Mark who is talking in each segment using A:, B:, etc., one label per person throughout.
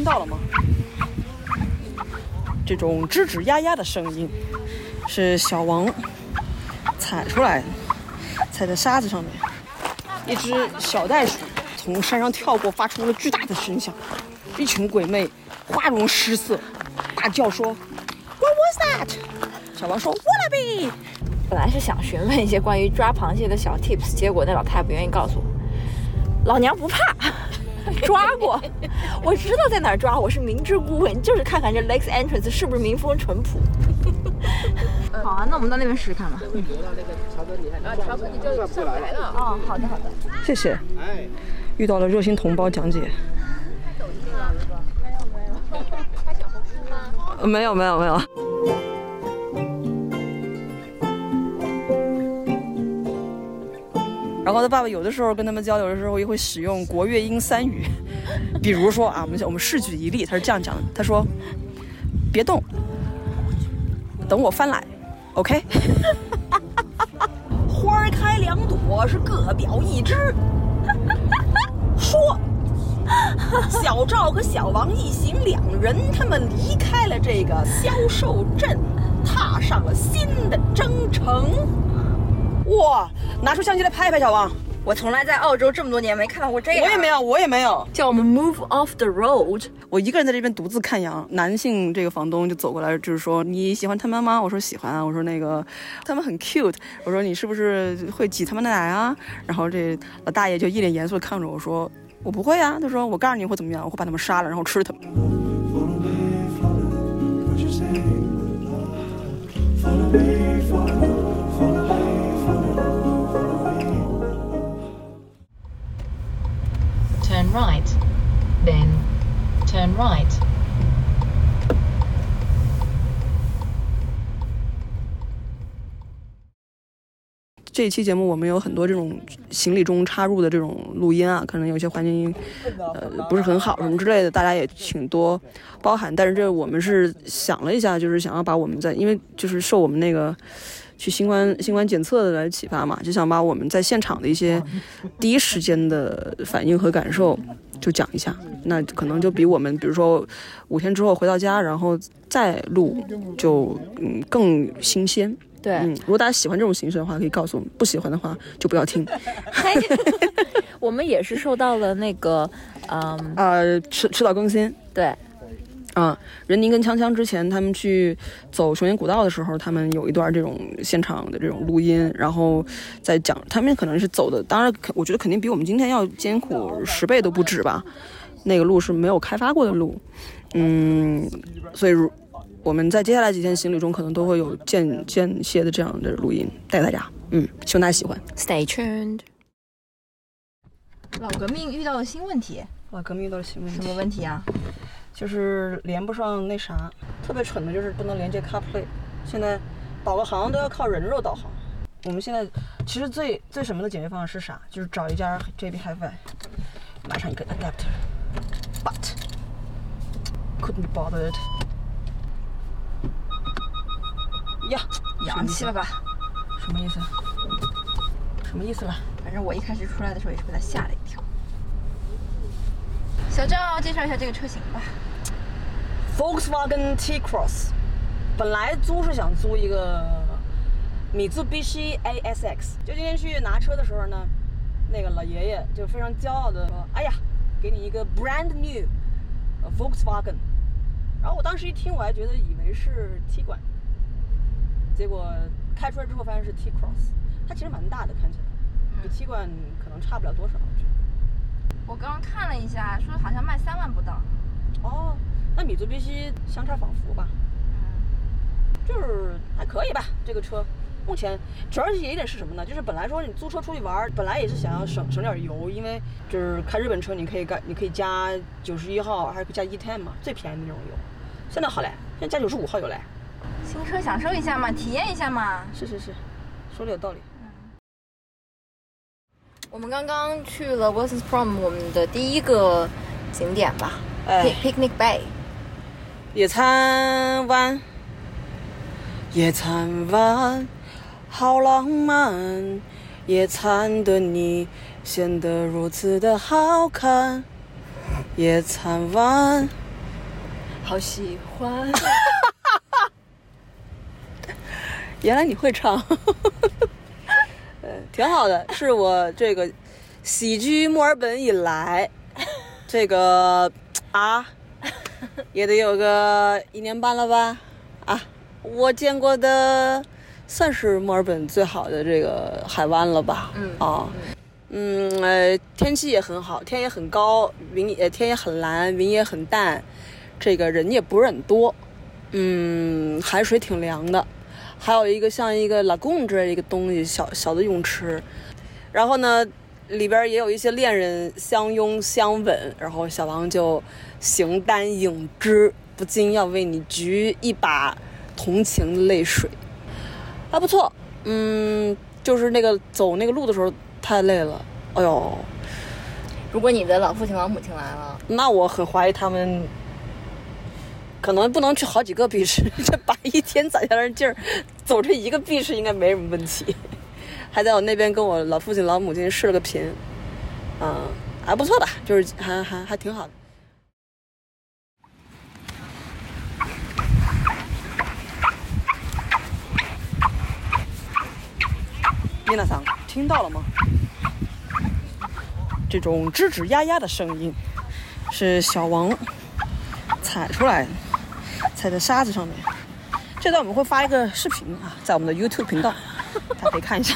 A: 听到了吗？这种吱吱呀呀的声音，是小王踩出来的，踩在沙子上面。一只小袋鼠从山上跳过，发出了巨大的声响。一群鬼魅花容失色，大叫说：“What was that？” 小王说：“Wallaby。”
B: 本来是想询问一些关于抓螃蟹的小 tips，结果那老太太不愿意告诉我。老娘不怕，抓过，我知道在哪儿抓，我是明知故问，就是看看这 Lakes Entrance 是不是民风淳朴。好啊，那我们到那边试试看吧。
C: 啊，乔哥你就上来了。
B: 哦，好的好的。
A: 谢谢。哎遇到了热心同胞讲解。抖音吗没有没有拍小红书吗没有。然后他爸爸有的时候跟他们交流的时候也会使用国乐英三语，比如说啊，我们我们试举一例，他是这样讲的，他说：“别动，等我翻来，OK。”花开两朵是各表一枝。说，小赵和小王一行两人，他们离开了这个销售镇，踏上了新的征程。哇，拿出相机来拍一拍，小王。
B: 我从来在澳洲这么多年没看到过这样。
A: 我也没有，我也没有。
B: 叫我们 move off the road。
A: 我一个人在这边独自看羊。男性这个房东就走过来，就是说你喜欢他们吗？我说喜欢啊。我说那个他们很 cute。我说你是不是会挤他们的奶啊？然后这老大爷就一脸严肃的看着我说我不会啊。他说我告诉你会怎么样？我会把他们杀了，然后吃他们。
D: Right, then turn right.
A: 这一期节目我们有很多这种行李中插入的这种录音啊，可能有些环境呃不是很好什么之类的，大家也请多包涵。但是这我们是想了一下，就是想要把我们在因为就是受我们那个去新冠新冠检测的来启发嘛，就想把我们在现场的一些 第一时间的反应和感受就讲一下。那可能就比我们比如说五天之后回到家然后再录就嗯更新鲜。
B: 对，
A: 嗯，如果大家喜欢这种形式的话，可以告诉我们；不喜欢的话，就不要听。
B: 我们也是受到了那个，嗯，
A: 呃，迟迟早更新。
B: 对，
A: 啊，任宁跟锵锵之前他们去走熊岩古道的时候，他们有一段这种现场的这种录音，然后在讲，他们可能是走的，当然，我觉得肯定比我们今天要艰苦十倍都不止吧。那个路是没有开发过的路，嗯，所以如。我们在接下来几天行李中可能都会有间间歇的这样的录音带大家，嗯，希望大家喜欢。
B: Stay tuned。老革命遇到了新问题，
A: 老革命遇到了新问题，
B: 什么问题啊？
A: 就是连不上那啥，特别蠢的就是不能连接 CarPlay。现在导个航都要靠人肉导航。我们现在其实最最什么的解决方案是啥？就是找一家 JB Hi-Fi，买上一个 adapter，but couldn't be bothered。呀，
B: 洋气了吧？
A: 什么意思？什么意思了？
B: 反正我一开始出来的时候也是被他吓了一跳。小赵，介绍一下这个车型吧。
A: Volkswagen T-Cross，本来租是想租一个米兹必须 ASX，就今天去拿车的时候呢，那个老爷爷就非常骄傲的说：“哎呀，给你一个 brand new Volkswagen。”然后我当时一听，我还觉得以为是 T 管。结果开出来之后发现是 T Cross，它其实蛮大的，看起来比 T 管可能差不了多少。我觉得。
B: 我刚刚看了一下，说好像卖三万不到。
A: 哦，那米族必须相差仿佛吧？
B: 嗯，
A: 就是还可以吧，这个车。目前主要是有一点是什么呢？就是本来说你租车出去玩，本来也是想要省省点油，因为就是开日本车，你可以干，你可以加九十一号，还可以加 E10 嘛，最便宜的那种油。现在好嘞，现在加九十五号油嘞。
B: 新车享受一下嘛，体验一下嘛。
A: 是是是，说的有道理。
B: 我们刚刚去了 Wilson's Prom，我们的第一个景点吧，
A: 哎
B: Picnic Bay。
A: 野餐湾，野餐湾，好浪漫。野餐的你显得如此的好看。野餐湾。
B: 好喜欢。
A: 原来你会唱，呃，挺好的，是我这个喜居墨尔本以来，这个啊，也得有个一年半了吧？啊，我见过的算是墨尔本最好的这个海湾了吧？
B: 嗯
A: 啊，嗯，呃，天气也很好，天也很高，云也天也很蓝，云也很淡，这个人也不是很多，嗯，海水挺凉的。还有一个像一个 lagoon 之类的一个东西，小小的泳池，然后呢，里边也有一些恋人相拥相吻，然后小王就形单影只，不禁要为你举一把同情的泪水，还不错，嗯，就是那个走那个路的时候太累了，哎呦，
B: 如果你的老父亲老母亲来了，
A: 那我很怀疑他们。可能不能去好几个 beach，这把一天攒下来的劲儿，走这一个 beach 应该没什么问题。还在我那边跟我老父亲老母亲视了个频，嗯，还不错吧，就是还还还挺好的。米娜桑，听到了吗？这种吱吱呀呀的声音，是小王踩出来的。踩在沙子上面。这段我们会发一个视频啊，在我们的 YouTube 频道，大家可以看一下。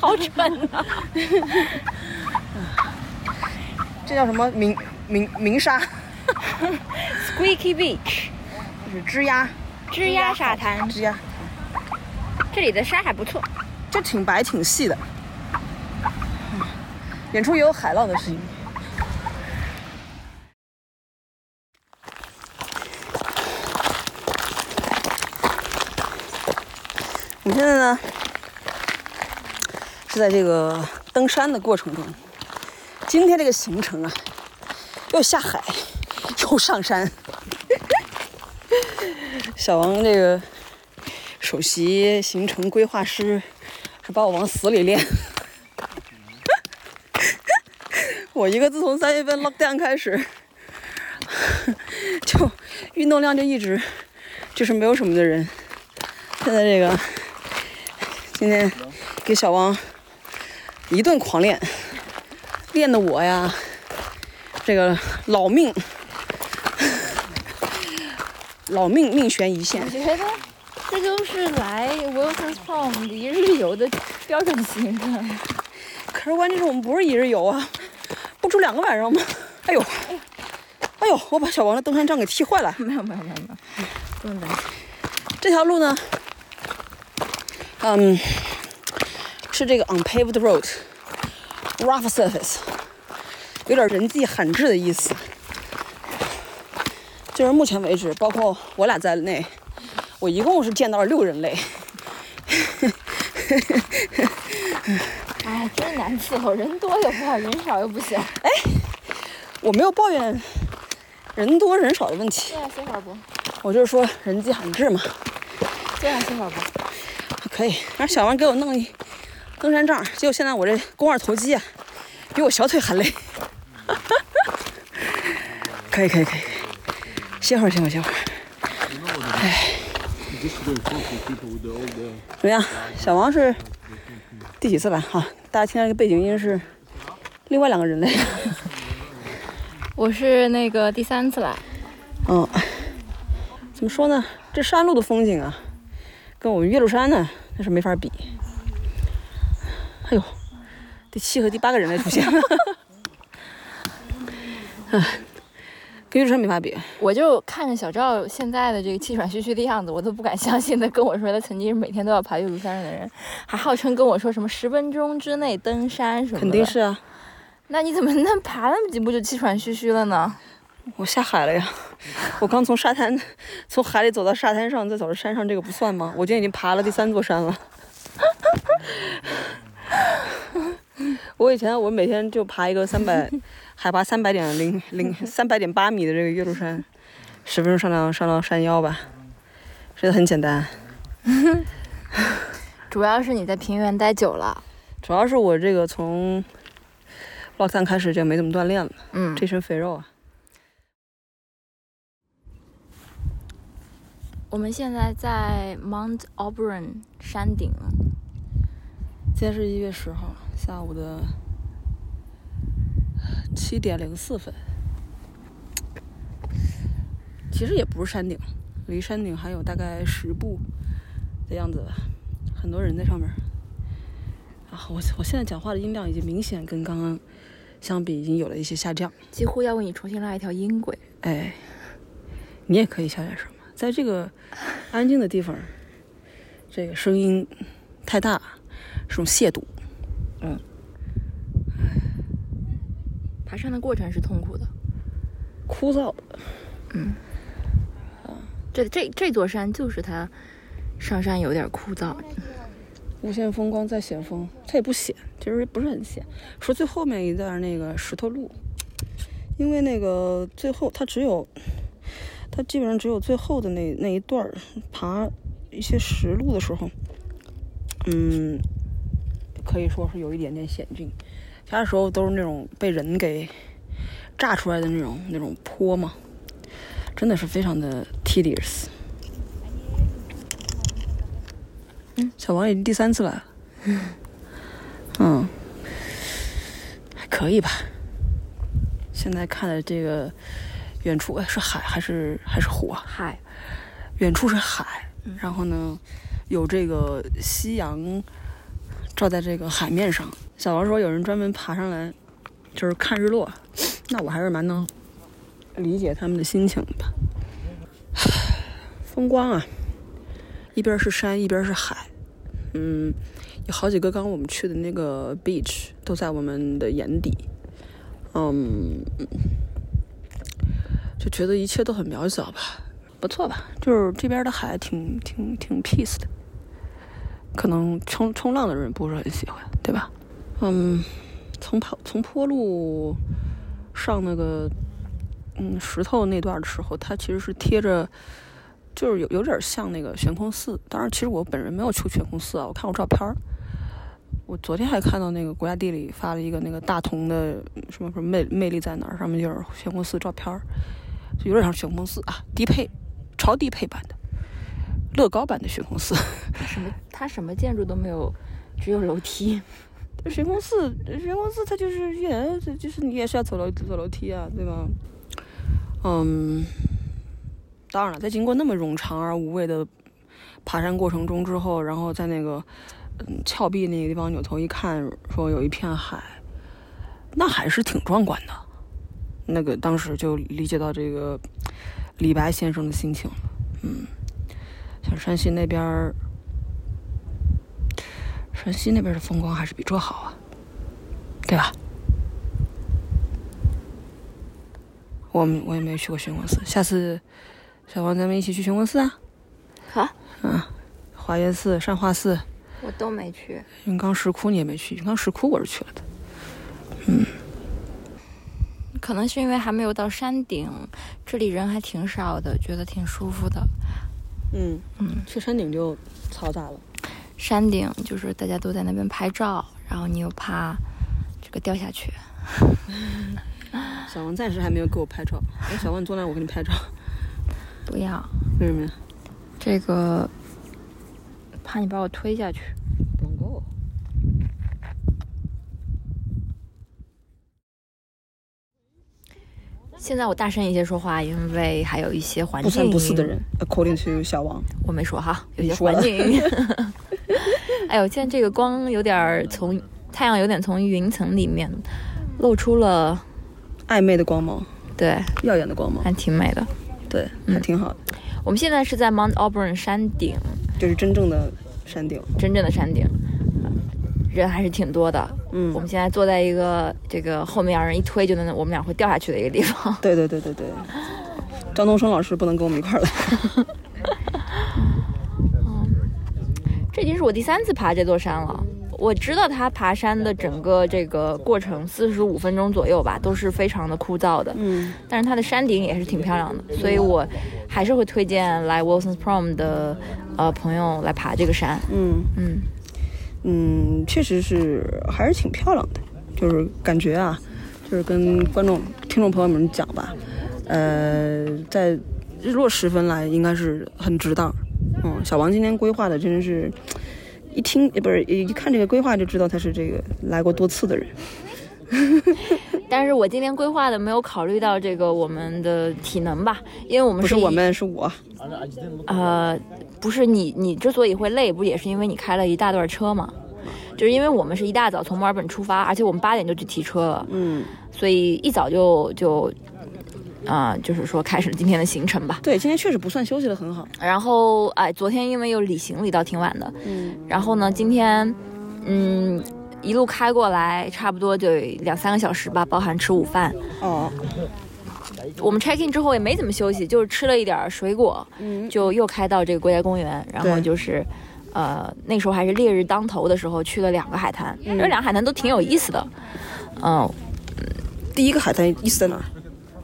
B: 好蠢啊！
A: 这叫什么鸣鸣鸣沙
B: ？Squeaky Beach，
A: 就是吱呀
B: 吱呀沙滩，
A: 吱呀，
B: 这里的沙还不错。
A: 这挺白挺细的。远处也有海浪的声音。现在呢是在这个登山的过程中。今天这个行程啊，又下海，又上山。小王这个首席行程规划师是把我往死里练。我一个自从三月份 lockdown 开始，就运动量就一直就是没有什么的人。现在这个今天给小王一顿狂练，练的我呀，这个老命老命命悬一线
B: 我。觉得这就是来 Wilson's Pond 一日游的标准行程。
A: 可是关键是我们不是一日游啊，不住两个晚上吗？哎呦，哎呦，我把小王的登山杖给踢坏了。
B: 没有没有没有没有，不用担心。
A: 这条路呢，嗯，是这个 unpaved road，rough surface，有点人迹罕至的意思。就是目前为止，包括我俩在内，我一共是见到了六人类。
B: 哎，真难伺候，人多又不好，人少又不行。
A: 哎我没有抱怨人多人少的问题，
B: 这样歇会儿不？
A: 我就是说人迹罕至嘛。
B: 这样歇会儿不？
A: 可以，让小王给我弄一登山杖，结果现在我这肱二头肌啊，比我小腿还累。可以可以可以，歇会儿歇会儿歇会儿。哎，怎么样？小王是第几次来？哈，大家听到这个背景音是另外两个人类。
B: 我是那个第三次来，
A: 嗯，怎么说呢？这山路的风景啊，跟我们岳麓山呢，那是没法比。哎呦，第七和第八个人类出现了，哎，跟岳麓山没法比。
B: 我就看着小赵现在的这个气喘吁吁的样子，我都不敢相信他跟我说他曾经是每天都要爬岳麓山的人，还号称跟我说什么十分钟之内登山什么的。
A: 肯定是啊，
B: 那你怎么能爬那么几步就气喘吁吁了呢？
A: 我下海了呀！我刚从沙滩，从海里走到沙滩上，再走到山上，这个不算吗？我今天已经爬了第三座山了。我以前我每天就爬一个三百，海拔三百点零零三百点八米的这个岳麓山，十分钟上到上到山腰吧，真的很简单。
B: 主要是你在平原待久了，
A: 主要是我这个从 lockdown 开始就没怎么锻炼了，
B: 嗯，
A: 这身肥肉啊，
B: 我们现在在 Mount Auburn 山顶，
A: 今天是一月十号下午的七点零四分。其实也不是山顶，离山顶还有大概十步的样子吧，很多人在上面。啊，我我现在讲话的音量已经明显跟刚刚相比已经有了一些下降。
B: 几乎要为你重新拉一条音轨。
A: 哎，你也可以小点声嘛，在这个安静的地方，这个声音太大是种亵渎。嗯，
B: 爬山的过程是痛苦的，
A: 枯燥的。
B: 嗯这这这座山就是它上山有点枯燥。
A: 无限风光在险峰，它也不险，其实不是很险。说最后面一段那个石头路，因为那个最后它只有，它基本上只有最后的那那一段儿爬一些石路的时候，嗯，可以说是有一点点险峻。其他时候都是那种被人给炸出来的那种那种坡嘛，真的是非常的 tedious。嗯小王已经第三次来了，嗯，还可以吧。现在看的这个远处，哎，是海还是还是湖啊？
B: 海，
A: 远处是海，然后呢，有这个夕阳照在这个海面上。小王说有人专门爬上来，就是看日落，那我还是蛮能理解他们的心情的吧。风光啊，一边是山，一边是海。嗯，有好几个刚刚我们去的那个 beach 都在我们的眼底。嗯，就觉得一切都很渺小吧，不错吧？就是这边的海挺挺挺 peace 的，可能冲冲浪的人不是很喜欢，对吧？嗯，从跑从坡路上那个嗯石头那段的时候，它其实是贴着。就是有有点像那个悬空寺，当然，其实我本人没有去悬空寺啊，我看过照片儿。我昨天还看到那个国家地理发了一个那个大同的什么什么魅魅力在哪儿，上面就是悬空寺照片儿，有点像悬空寺啊，低配、超低配版的乐高版的悬空寺。
B: 它什么它什么建筑都没有，只有楼梯。
A: 悬空寺，悬空寺它就是也就是你也是要走楼走楼梯啊，对吧？嗯。当然了，在经过那么冗长而无味的爬山过程中之后，然后在那个嗯峭壁那个地方扭头一看，说有一片海，那还是挺壮观的。那个当时就理解到这个李白先生的心情了。嗯，像山西那边儿，山西那边的风光还是比这好啊，对吧？我我也没去过玄空寺，下次。小王，咱们一起去玄空寺啊！
B: 好，
A: 嗯，华严寺、善化寺，
B: 我都没去。
A: 云冈石窟你也没去，云冈石窟我是去了的。嗯，
B: 可能是因为还没有到山顶，这里人还挺少的，觉得挺舒服的。
A: 嗯嗯，去山顶就嘈杂了。
B: 山顶就是大家都在那边拍照，然后你又怕这个掉下去。
A: 小王暂时还没有给我拍照，哎，小王你坐那，我给你拍照。
B: 不要，
A: 为什么呀？
B: 这个怕你把我推下去。
A: 不用够。
B: 现在我大声一些说话，因为还有一些环境。
A: 不三不四的人，according to 小王。
B: 我没说哈，有些环境音。哎呦，现在这个光有点从太阳有点从云层里面露出了
A: 暧昧的光芒，
B: 对，
A: 耀眼的光芒，
B: 还挺美的。
A: 对，还挺好的。
B: 我们现在是在 Mount Auburn 山顶，
A: 就是真正的山顶，
B: 真正的山顶，人还是挺多的。
A: 嗯，
B: 我们现在坐在一个这个后面让人一推就能，我们俩会掉下去的一个地方。
A: 对对对对对，张东升老师不能跟我们一块儿来。
B: 嗯，这已经是我第三次爬这座山了。我知道他爬山的整个这个过程四十五分钟左右吧，都是非常的枯燥的。
A: 嗯，
B: 但是它的山顶也是挺漂亮的，所以我还是会推荐来 Wilson's Prom 的呃朋友来爬这个山。
A: 嗯
B: 嗯
A: 嗯，嗯确实是还是挺漂亮的，就是感觉啊，就是跟观众听众朋友们讲吧，呃，在日落时分来，应该是很值当。嗯，小王今天规划的真是，一听不是一看这个规划就知道他是这个来过多次的人。
B: 但是我今天规划的没有考虑到这个我们的体能吧，因为我们
A: 是我们，是我。
B: 呃，不是你，你之所以会累，不也是因为你开了一大段车吗？就是因为我们是一大早从墨尔本出发，而且我们八点就去提车了，
A: 嗯，
B: 所以一早就就，啊、就是说开始了今天的行程吧。
A: 对，今天确实不算休息的很好。
B: 然后哎，昨天因为又理行李到挺晚的，
A: 嗯，
B: 然后呢，今天嗯一路开过来，差不多就两三个小时吧，包含吃午饭。
A: 哦，
B: 我们 check in 之后也没怎么休息，就是吃了一点儿水果，
A: 嗯，
B: 就又开到这个国家公园，然后就是。呃，那时候还是烈日当头的时候，去了两个海滩，
A: 嗯
B: 这两个海滩都挺有意思的，嗯、
A: 第一个海滩意思在哪？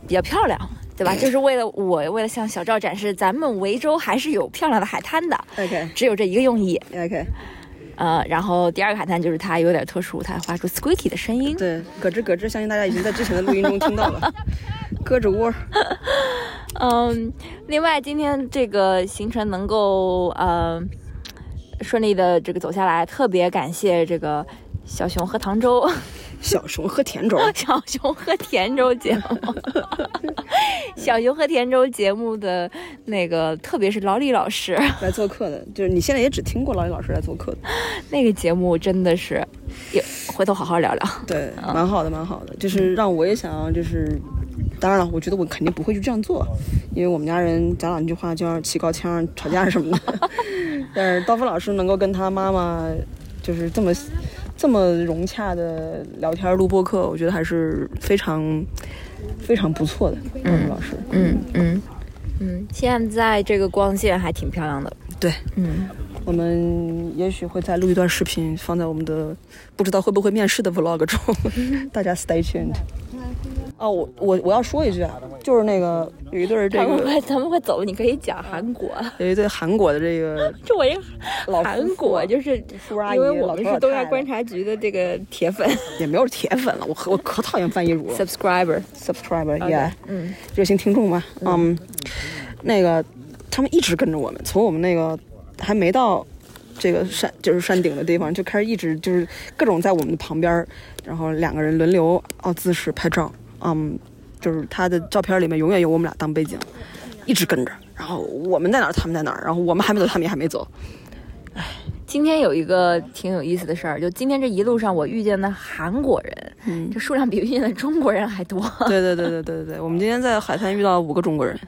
B: 比较漂亮，对吧？就是为了我为了向小赵展示，咱们维州还是有漂亮的海滩的
A: ，OK
B: 只有这一个用意。
A: OK，
B: 呃，然后第二个海滩就是它有点特殊，它发出 squeaky 的声音。
A: 对，咯吱咯吱，相信大家已经在之前的录音中听到了，咯吱窝。
B: 嗯，另外今天这个行程能够呃顺利的这个走下来，特别感谢这个小熊喝糖粥。
A: 小熊喝甜粥，
B: 小熊喝甜粥节目，小熊喝甜粥节目的那个，特别是老李老师，
A: 来做客的，就是你现在也只听过老李老师来做客的，
B: 那个节目真的是，也回头好好聊聊。
A: 对，蛮好的，蛮好的，就是让我也想要，就是，当然了，我觉得我肯定不会去这样做，因为我们家人讲两句话就要起高腔、吵架什么的，但是刀锋老师能够跟他妈妈就是这么这么融洽的聊天录播课，我觉得还是非常非常不错的，嗯老师，
B: 嗯嗯嗯，现在这个光线还挺漂亮的。
A: 对。
B: 嗯，
A: 我们也许会再录一段视频，放在我们的不知道会不会面试的 vlog 中，大家 stay tuned。哦，我我我要说一句啊，就是那个有一对儿这个
B: 他们快他们会走，你可以讲韩国。
A: 有一对韩国的这个
B: 就我一
A: 老夫妇啊
B: 韩国就是因为我们是东亚观察局的这个铁粉
A: 也没有铁粉了，我可我可讨厌范一茹了
B: subscriber。
A: ，subscriber，yeah，
B: 嗯，
A: 热心听众嘛，嗯，那个他们一直跟着我们，从我们那个还没到这个山就是山顶的地方，就开始一直就是各种在我们的旁边儿，然后两个人轮流哦姿势拍照，嗯，就是他的照片里面永远有我们俩当背景，一直跟着，然后我们在哪儿，他们在哪儿，然后我们还没走，他们也还没走，
B: 今天有一个挺有意思的事儿，就今天这一路上我遇见的韩国人，
A: 嗯
B: 这数量比遇见的中国人还多。
A: 对对对对对对对，我们今天在海滩遇到五个中国人，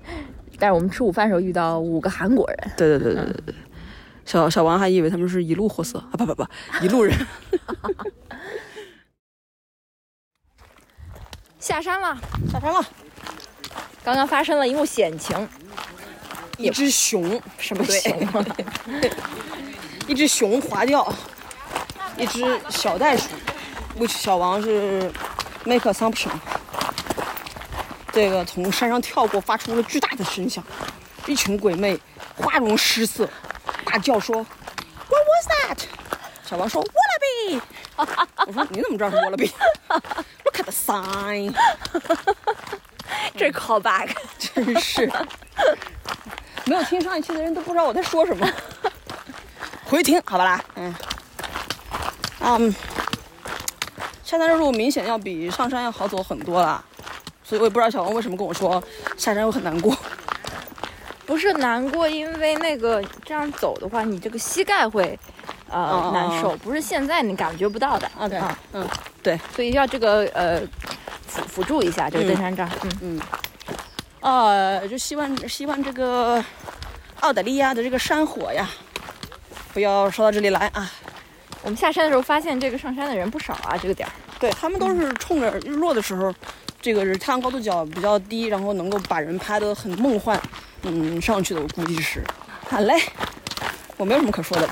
B: 但是我们吃午饭的时候遇到五个韩国人，
A: 对对对对对对。小小王还以为他们是一路货色啊，不不不，一路人。
B: 下山了。
A: 下山了，
B: 刚刚发生了一幕险情，
A: 一只熊，
B: 什么熊啊？
A: 一只熊滑掉，一只小袋鼠，which 小王是 make assumption，这个从山上跳过，发出了巨大的声响，一群鬼魅花容失色，大叫说 What was that？小王说 Wallaby。我说你怎么知道是 Wallaby？Look at the sign。
B: 这 call back，
A: 真是，没有听上一期的人都不知道我在说什么。回听好吧啦，嗯，嗯，下山的路明显要比上山要好走很多了，所以我也不知道小王为什么跟我说下山会很难过。
B: 不是难过，因为那个这样走的话，你这个膝盖会呃、
A: 哦
B: 难受，不是现在你感觉不到的。
A: 啊对
B: 啊，
A: 嗯，对，
B: 所以要这个呃辅辅助一下这个登山杖。嗯嗯，
A: 呃，就希望希望这个澳大利亚的这个山火呀，不要烧到这里来啊。
B: 我们下山的时候发现这个上山的人不少啊，这个点儿。
A: 对他们都是冲着日落的时候，这个是太阳高度角比较低，然后能够把人拍得很梦幻，嗯，上去的我估计是。好嘞，我没有什么可说的，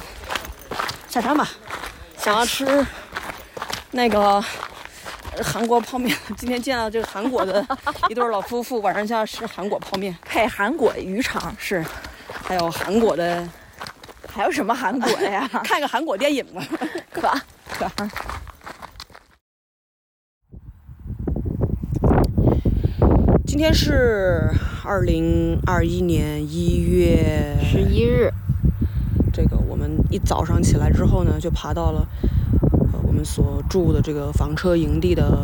A: 下山吧。想要吃那个呃韩国泡面，今天见到这个韩国的一对老夫妇，晚上就要吃韩国泡面，
B: 配韩国渔场，
A: 是，还有韩国的，
B: 还有什么韩国的呀？
A: 看个韩国电影吧。
B: 可
A: 可今天是二零二一年一月
B: 十一日，
A: 这个我们一早上起来之后呢，就爬到了呃我们所住的这个房车营地的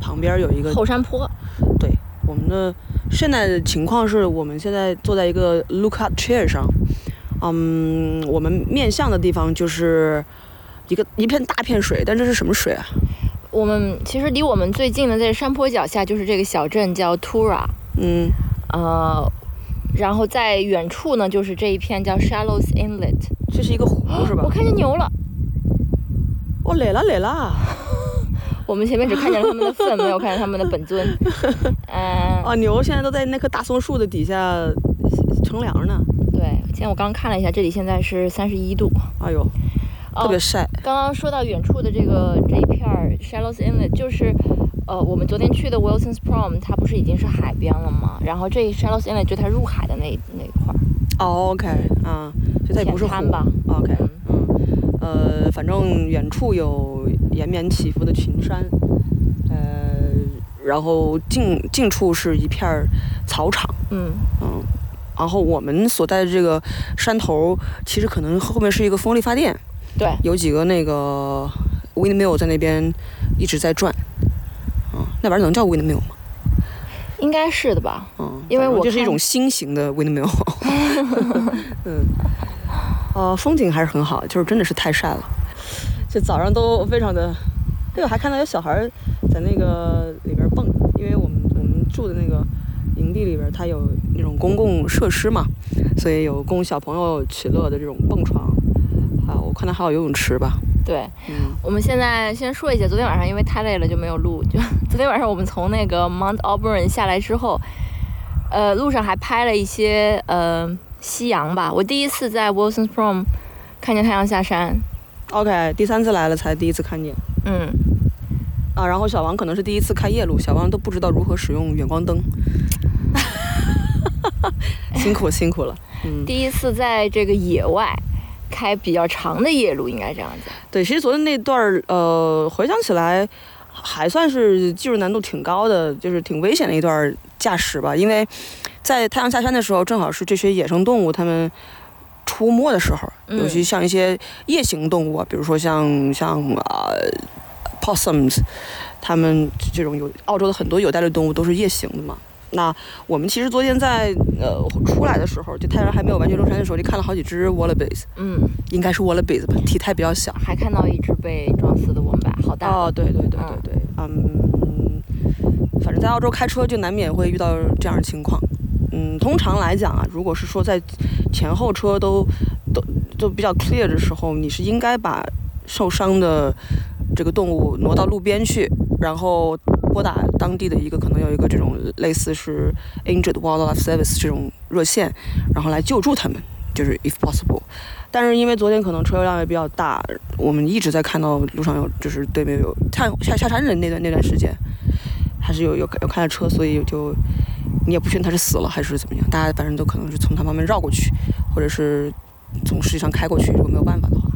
A: 旁边有一个
B: 后山坡，
A: 对，我们的现在的情况是我们现在坐在一个 lookout chair 上，嗯，我们面向的地方就是一个一片大片水，但这是什么水啊？
B: 我们其实离我们最近的在山坡脚下就是这个小镇叫 Tura，
A: 嗯，
B: 呃，然后在远处呢就是这一片叫 Shallows Inlet，
A: 这是一个湖是吧
B: 我？看见牛了。
A: 哦，来了来了！
B: 我们前面只看见了他们的粪，没有看见他们的本尊。嗯，
A: 啊，牛现在都在那棵大松树的底下乘凉呢。
B: 对，今天我刚看了一下，这里现在是三十一度。
A: 哎呦，
B: 哦
A: 特别晒。
B: 刚刚说到远处的这个这一片儿 Shallows Inlet，就是呃我们昨天去的 Wilson's Prom，它不是已经是海边了吗？然后这 Shallows Inlet 就它入海的那那一块儿，
A: 哦，OK，啊，所以它也不是
B: 滩吧。
A: OK，
B: 嗯
A: 嗯，呃，反正远处有延绵起伏的群山，呃，然后近近处是一片儿草场，
B: 嗯，
A: 嗯，然后我们所在的这个山头，其实可能后面是一个风力发电，
B: 对，
A: 有几个那个 windmill 在那边一直在转，嗯，那玩意儿能叫 windmill 吗？
B: 应该是的吧。
A: 嗯，
B: 因为我看
A: 反正就是一种新型的 windmill。嗯，呃，风景还是很好，就是真的是太晒了。这早上都非常的，对，我还看到有小孩儿在那个里边蹦，因为我们我们住的那个营地里边，它有那种公共设施嘛，所以有供小朋友取乐的这种蹦床。啊，我看到还有游泳池吧。
B: 对，
A: 嗯，
B: 我们现在先说一下，昨天晚上因为太累了就没有录。就 昨天晚上我们从那个 Mount Auburn 下来之后，呃，路上还拍了一些呃夕阳吧。我第一次在 Wilson's Prom 看见太阳下山。
A: OK，第三次来了才第一次看见。
B: 嗯，
A: 啊，然后小王可能是第一次开夜路，小王都不知道如何使用远光灯，辛苦辛苦了。嗯，
B: 第一次在这个野外开比较长的夜路，应该这样子。
A: 对，其实昨天那段儿，呃，回想起来还算是技术难度挺高的，就是挺危险的一段儿驾驶吧，因为在太阳下山的时候，正好是这些野生动物它们。出没的时候，
B: 嗯
A: 尤其像一些夜行动物啊，比如说像像啊、possums，它们这种有澳洲的很多有袋类动物都是夜行的嘛。那我们其实昨天在呃出来的时候，就太阳还没有完全落山的时候，就看了好几只 wallabies，
B: 嗯，
A: 应该是 wallabies 吧，体态比较小。
B: 还看到一只被撞死的 wombat，好大。
A: 哦，对对对对
B: 嗯
A: 对，嗯，反正在澳洲开车就难免会遇到这样的情况。嗯，通常来讲啊，如果是说在前后车都都都比较 clear 的时候，你是应该把受伤的这个动物挪到路边去，然后拨打当地的一个可能有一个这种类似是 injured wildlife service 这种热线，然后来救助他们，就是 if possible。但是因为昨天可能车流量也比较大，我们一直在看到路上有就是对面有下下下山的那段那段时间，还是有有有开了车，所以就你也不确定他是死了还是怎么样，大家反正都可能是从他旁边绕过去，或者是从实际上开过去，如果没有办法的话，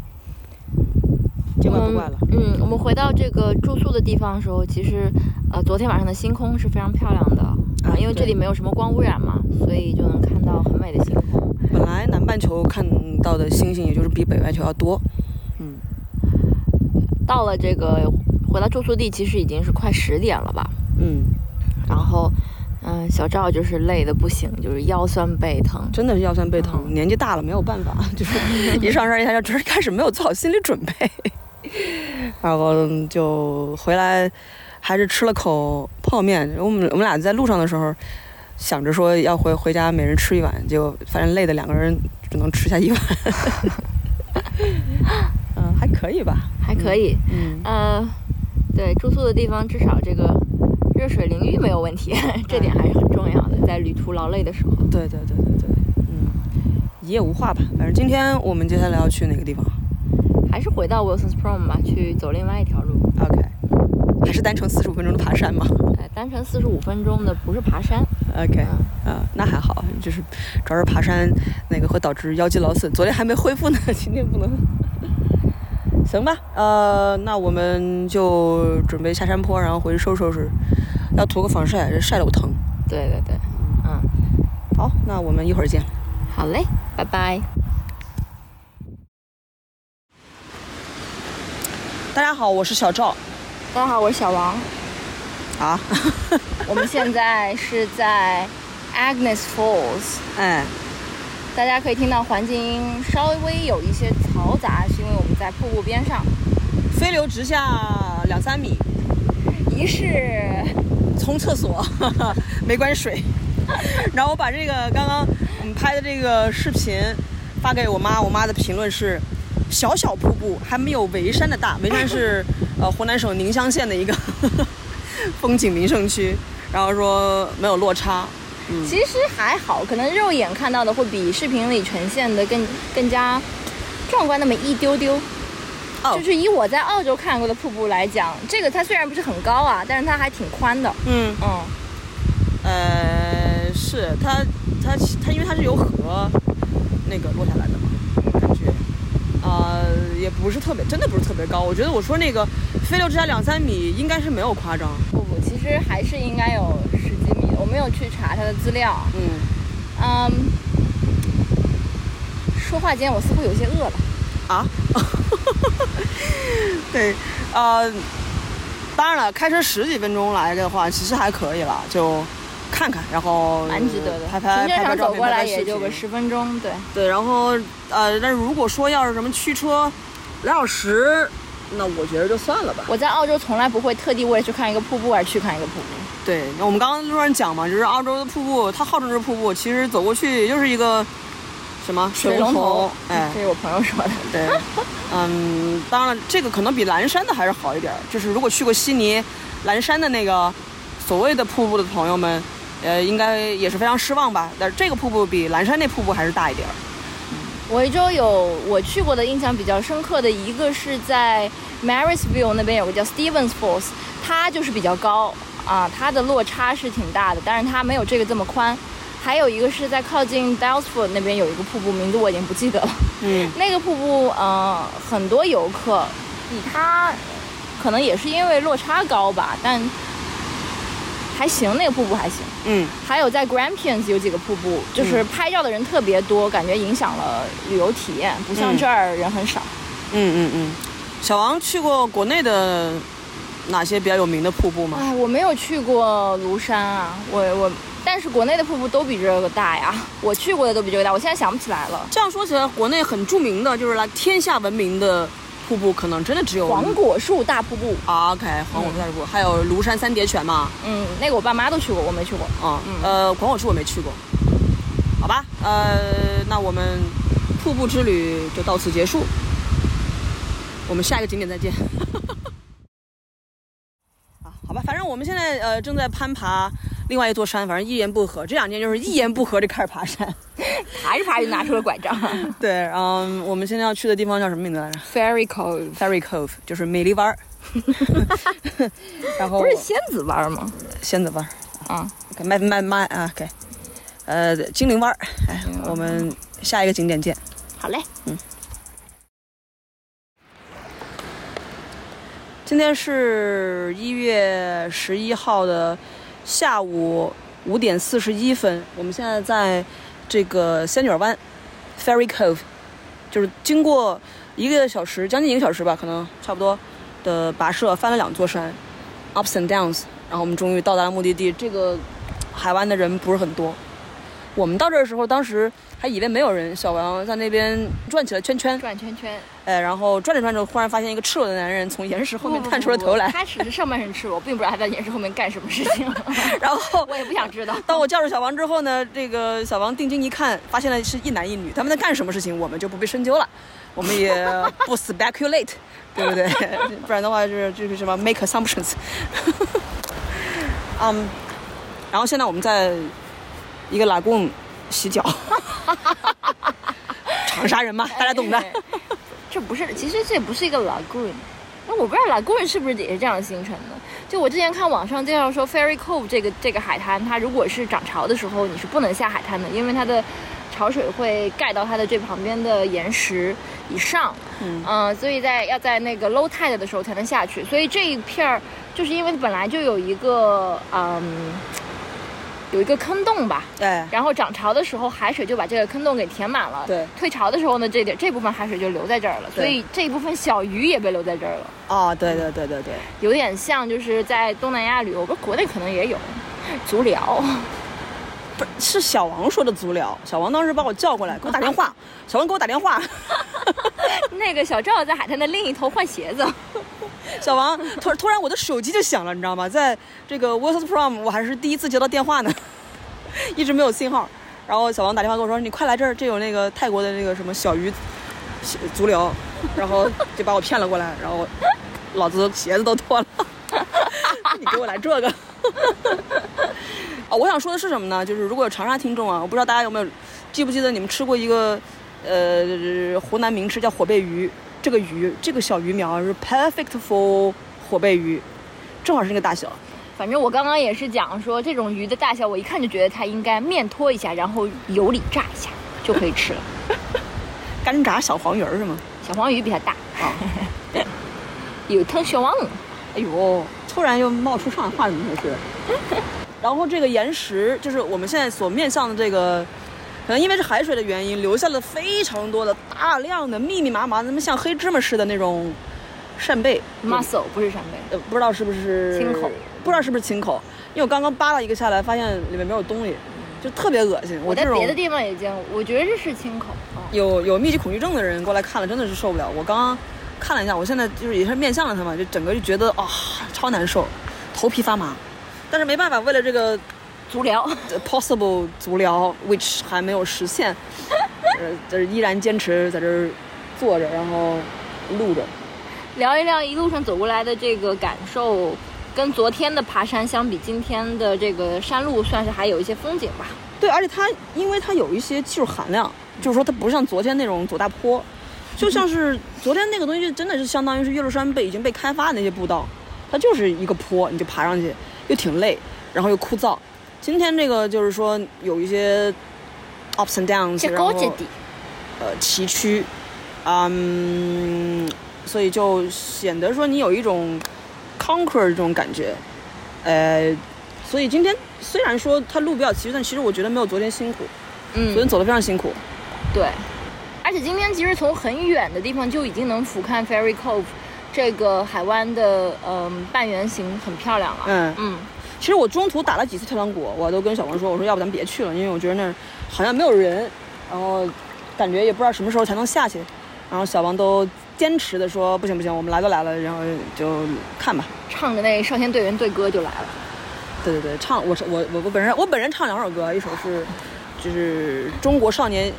A: 见怪不怪了。
B: 嗯，我们回到这个住宿的地方的时候，其实呃，昨天晚上的星空是非常漂亮的啊，因为这里没有什么光污染嘛，所以就能看到很美的星空。
A: 本来南半球看到的星星，也就是比北半球要多。嗯，
B: 到了这个回到住宿地，其实已经是快十点了吧。
A: 嗯，
B: 然后，嗯、小赵就是累的不行，就是腰酸背疼。
A: 真的是腰酸背疼，年纪大了没有办法，就是一上山一下就只是开始没有做好心理准备，然后就回来还是吃了口泡面。我们我们俩在路上的时候想着说要回回家每人吃一碗，结果发现累的两个人只能吃下一碗。嗯，还可以吧。
B: 还可以，
A: 嗯，
B: 呃，对，住宿的地方至少这个热水淋浴没有问题，这点还是很重要的，在旅途劳累的时候。
A: 对对对对对，嗯，一夜无话吧。反正今天我们接下来要去哪个地方
B: 还是回到 Wilson's Prom 吧，去走另外一条路。
A: ？OK，还是单程四十五分钟的爬山吗？
B: 呃，单程四十五分钟的不是爬山
A: ，OK，
B: 嗯
A: 啊，那还好，就是主要是爬山那个会导致腰肌劳损，昨天还没恢复呢，今天不能。行吧，呃，那我们就准备下山坡，然后回去收拾收拾，要涂个防晒，这晒得我疼。
B: 对对对，嗯，
A: 好，那我们一会儿见。
B: 好嘞，拜拜。
A: 大家好，我是小赵。
B: 大家好，我是小王。
A: 啊，
B: 我们现在是在 Agnes Falls，
A: 哎，
B: 大家可以听到环境音稍微有一些嘈杂，是因为我们在瀑布边上。
A: 飞流直下两三米，
B: 一是
A: 冲厕所 没关水。然后我把这个刚刚我们拍的这个视频发给我妈，我妈的评论是：小小瀑布还没有眉山的大。眉山是呃湖南省宁乡县的一个 风景名胜区，然后说没有落差。
B: 其实还好，可能肉眼看到的会比视频里呈现的更更加壮观那么一丢丢。
A: 哦
B: 就是以我在澳洲看过的瀑布来讲，这个它虽然不是很高啊，但是它还挺宽的。
A: 嗯
B: 嗯，
A: 呃，是它它它因为它是由河那个落下来的嘛，感觉呃也不是特别，真的不是特别高。我觉得我说那个飞流直下两三米应该是没有夸张。
B: 不不，其实还是应该有十几米的。我没有去查它的资料。
A: 嗯，
B: 嗯，说话间我似乎有些饿了。
A: 啊，对，呃，当然了，开车十几分钟来的话，其实还可以了，就看看，然后
B: 蛮值得的。
A: 拍拍照片，
B: 走过来也就个十分钟，对。
A: 对，然后呃，但是如果说要是什么驱车两小时，那我觉得就算了吧。
B: 我在澳洲从来不会特地为了去看一个瀑布而去看一个瀑布。
A: 对，我们刚刚路上讲嘛，就是澳洲的瀑布，它号称是瀑布，其实走过去也就是一个什么水龙头，哎，
B: 这是我朋友说的。
A: 对，嗯，当然了，这个可能比蓝山的还是好一点儿。就是如果去过悉尼、蓝山的那个所谓的瀑布的朋友们，呃，应该也是非常失望吧。但是这个瀑布比蓝山那瀑布还是大一点儿。
B: 维州有我去过的印象比较深刻的一个是在 Marysville 那边有个叫 Stevens Falls，它就是比较高啊，它的落差是挺大的，但是它没有这个这么宽。还有一个是在靠近 Dalesford 那边有一个瀑布，名字我已经不记得了。
A: 嗯，
B: 那个瀑布，呃，很多游客比它可能也是因为落差高吧，但还行，那个瀑布还行。
A: 嗯，
B: 还有在 Grampians 有几个瀑布，就是拍照的人特别多，感觉影响了旅游体验，不像
A: 嗯
B: 这儿人很少。
A: 嗯嗯嗯。小王去过国内的哪些比较有名的瀑布吗？
B: 哎，我没有去过庐山啊，我我，但是国内的瀑布都比这个大呀，我去过的都比这个大，我现在想不起来了。
A: 这样说起来，国内很著名的就是来天下闻名的瀑布，可能真的只有
B: 黄果树大瀑布，
A: 啊，OK，黄果树大瀑布，还有庐山三叠泉嘛。
B: 嗯，那个我爸妈都去过，我没去过。
A: 啊，呃，黄果树我没去过，好吧，呃，那我们瀑布之旅就到此结束，我们下一个景点再见。啊，好吧，反正我们现在呃正在攀爬另外一座山，反正一言不合，这两天就是一言不合就开始爬山。
B: 爬着爬着就拿出了拐杖。
A: 对，嗯，我们现在要去的地方叫什么名字来着
B: Fairy
A: Cove？Ferry Cove，就是美丽湾儿。然后
B: 不是仙子湾吗？
A: 仙子湾儿
B: 啊
A: ，，OK，麦麦麦啊，OK，呃，精灵湾儿。哎，我们下一个景点见。
B: 好嘞，嗯
A: 今天是一月十一号的下午五点四十一分，我们现在在这个仙女湾 Ferry Cove，就是经过一个小时，将近一个小时吧，可能差不多的跋涉，翻了两座山，ups and downs，然后我们终于到达了目的地。这个海湾的人不是很多，我们到这儿的时候，当时还以为没有人，小王在那边转起了圈圈，
B: 转圈圈。
A: 哎，然后转着转着，忽然发现一个赤裸的男人从岩石后面探出了头来，
B: 他只是上半身赤裸，并不知道他在岩石后面干什么事情。
A: 然后
B: 我也不想知道。
A: 当我叫住小王之后呢，这个小王定睛一看，发现了是一男一女，他们在干什么事情，我们就不必深究了，我们也不 speculate，对不对？不然的话就是就是什么 make assumptions。嗯，然后现在我们在一个 lagoon 洗脚，长沙人嘛，大家懂的。
B: 这不是，其实这不是一个 lagoon。那我不知道 lagoon 是不是也是这样形成的？就我之前看网上介绍说，Ferry Cove 这个这个海滩，它如果是涨潮的时候，你是不能下海滩的，因为它的潮水会盖到它的这旁边的岩石以上。
A: 嗯
B: 呃所以在要在那个 low tide 的时候才能下去。所以这一片儿，就是因为本来就有一个嗯。有一个坑洞吧，
A: 对，
B: 然后涨潮的时候，海水就把这个坑洞给填满了。
A: 对。
B: 退潮的时候呢，这点这部分海水就留在这儿了，所以这一部分小鱼也被留在这儿了，
A: 哦，对对对对对，
B: 有点像就是在东南亚旅游，不是国内可能也有足疗。
A: 不是是小王说的足疗，小王当时把我叫过来，给我打电话，小王给我打电话，
B: 那个小赵在海滩的另一头换鞋子，
A: 小王突突然我的手机就响了，你知道吗？在这个 Wilson Prom 我还是第一次接到电话呢，一直没有信号。然后小王打电话跟我说：“你快来这儿，这有那个泰国的那个什么小鱼小足疗。”然后就把我骗了过来，然后老子鞋子都脱了，你给我来这个。哦，我想说的是什么呢？就是如果有长沙听众啊，我不知道大家有没有记不记得你们吃过一个呃湖南名吃叫火贝鱼，这个鱼这个小鱼苗是 perfect for 火贝鱼，正好是那个大小。
B: 反正我刚刚也是讲说，这种鱼的大小，我一看就觉得它应该面拖一下，然后油里炸一下就可以吃了。
A: 干炸小黄鱼儿是吗？
B: 小黄鱼比它大，
A: 啊，
B: 有汤小王。
A: 哎呦，突然又冒出上海话，怎么回事？然后这个岩石，就是我们现在所面向的这个，可能因为是海水的原因，留下了非常多的、大量的、密密麻麻的，那么像黑芝麻似的那种扇贝
B: muscle 不是扇贝，
A: 呃，不知道是不是
B: 青口，
A: 不知道是不是青口，因为我刚刚扒了一个下来，发现里面没有东西，就特别恶心。
B: 我在别的地方也见过，我觉得这是青口。啊
A: 有有密集恐惧症的人过来看了，真的是受不了。我刚刚看了一下，我现在就是也是面向了他嘛，就整个就觉得啊、超难受，头皮发麻。但是没办法，为了这个
B: 足疗，
A: 呃 possible 足疗，which 还没有实现，呃，就是依然坚持在这儿坐着，然后录着。
B: 聊一聊一路上走过来的这个感受，跟昨天的爬山相比，今天的这个山路算是还有一些风景吧。
A: 对，而且它因为它有一些技术含量，就是说它不像昨天那种走大坡，就像是昨天那个东西真的是相当于是岳麓山被已经被开发的那些步道，它就是一个坡，你就爬上去，又挺累，然后又枯燥。今天这个就是说有一些 ups and downs，
B: 这
A: 然后呃崎岖，嗯，所以就显得说你有一种 conquer 这种感觉，呃，所以今天虽然说它路比较崎岖，但其实我觉得没有昨天辛苦，昨
B: 嗯，
A: 天走的非常辛苦。
B: 对。而且今天其实从很远的地方就已经能俯瞰 Ferry Cove 这个海湾的嗯、半圆形，很漂亮了。
A: 嗯，
B: 嗯，
A: 其实我中途打了几次退堂鼓，我都跟小王说，我说要不咱别去了，因为我觉得那儿好像没有人，然后感觉也不知道什么时候才能下去，然后小王都坚持的说不行不行，我们来都来了，然后就看吧。
B: 唱着那少先队员队歌就来了。
A: 对对对，唱我是我我我本人我本人唱两首歌，一首是就是中国少年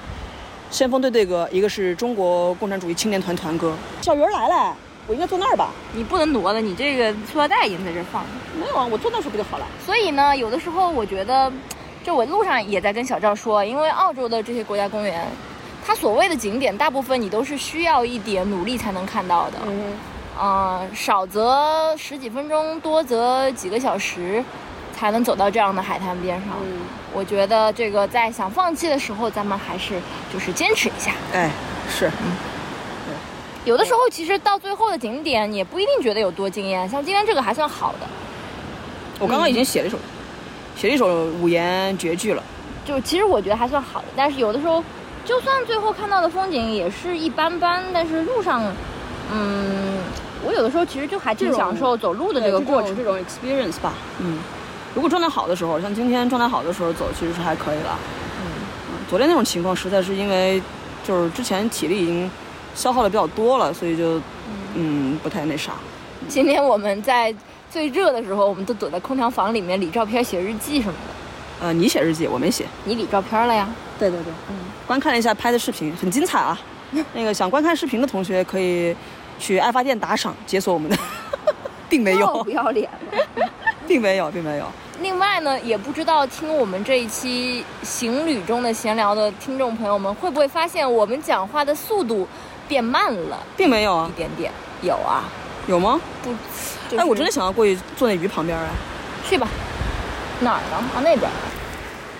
A: 先锋队队歌，一个是中国共产主义青年团团歌。小鱼儿来了，我应该坐那儿吧？
B: 你不能挪了，你这个塑料袋已经在这儿放着。
A: 没有啊，我坐那儿时候不就好了？
B: 所以呢，有的时候我觉得，就我路上也在跟小赵说，因为澳洲的这些国家公园，它所谓的景点，大部分你都是需要一点努力才能看到的。
A: 嗯
B: 嗯、少则十几分钟，多则几个小时，才能走到这样的海滩边上。
A: 嗯，
B: 我觉得这个在想放弃的时候，咱们还是就是坚持一下。
A: 哎，是，
B: 有的时候其实到最后的景点也不一定觉得有多惊艳，像今天这个还算好的。
A: 我刚刚已经写了一首，写了一首五言绝句了。
B: 就其实我觉得还算好的，但是有的时候，就算最后看到的风景也是一般般，但是路上，嗯，我有的时候其实就还挺享受走路的这个过程。
A: 这种 experience 吧。嗯，如果状态好的时候，像今天状态好的时候走，其实是还可以了。嗯，昨天那种情况实在是因为就是之前体力已经消耗的比较多了，所以就嗯不太那啥。
B: 今天我们在最热的时候，我们都躲在空调房里面理照片、写日记什么的。
A: 呃，你写日记，我没写。
B: 你理照片了呀？
A: 对对对，嗯，观看了一下拍的视频，很精彩啊。那个想观看视频的同学可以去爱发电打赏解锁我们的，并没有，
B: 哦不要脸了。
A: 并没有，并没有。
B: 另外呢，也不知道听我们这一期行旅中的闲聊的听众朋友们，会不会发现我们讲话的速度变慢了
A: 并没有啊，
B: 点点？有啊，
A: 有吗？
B: 不，就是、
A: 哎，我真的想要过去坐那鱼旁边啊。
B: 去吧。哪儿呢？啊，那边。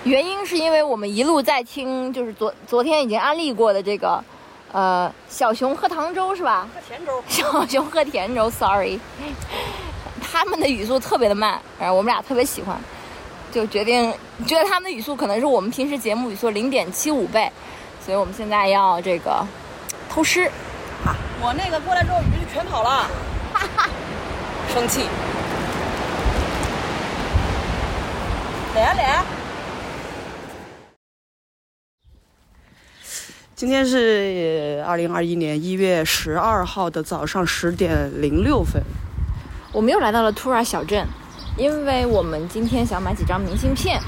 B: 原因是因为我们一路在听，就是昨昨天已经安利过的这个，呃，小熊喝糖粥是吧？
A: 喝甜粥。
B: 小熊喝甜粥，sorry，他们的语速特别的慢，然后我们俩特别喜欢。就决定觉得他们的语速可能是我们平时节目语速零点七五倍，所以我们现在要这个偷师啊。
A: 我那个过来之后，鱼就全跑了，哈 哈生气。来啊来啊！今天是二零二一年一月十二号的早上十点零六分。
B: 我们又来到了 Tura 小镇，因为我们今天想买几张明信片。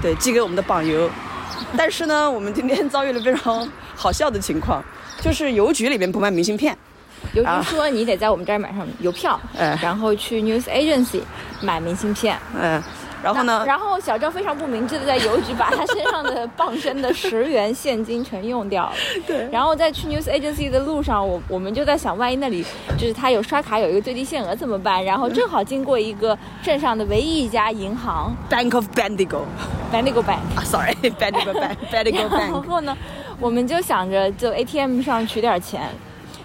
A: 对，寄给我们的榜友。但是呢，我们今天遭遇了非常好笑的情况，就是邮局里面不卖明信片。
B: 邮局说你得在我们这儿买上邮票，
A: 哎
B: 然后去 news agency 买明信片。
A: 嗯，然后呢？
B: 然后小赵非常不明智的在邮局把他身上的 傍身的十元现金全用掉了。
A: 对
B: 然后在去 news agency 的路上，我我们就在想，万一那里就是他有刷卡有一个最低限额怎么办？然后正好经过一个镇上的唯一一家银行
A: Bank of Bendigo
B: Bendigo Bank。
A: 啊，sorry，Bendigo Bank，Bendigo
B: 然
A: Bank。
B: 然后呢，我们就想着就 ATM 上取点钱。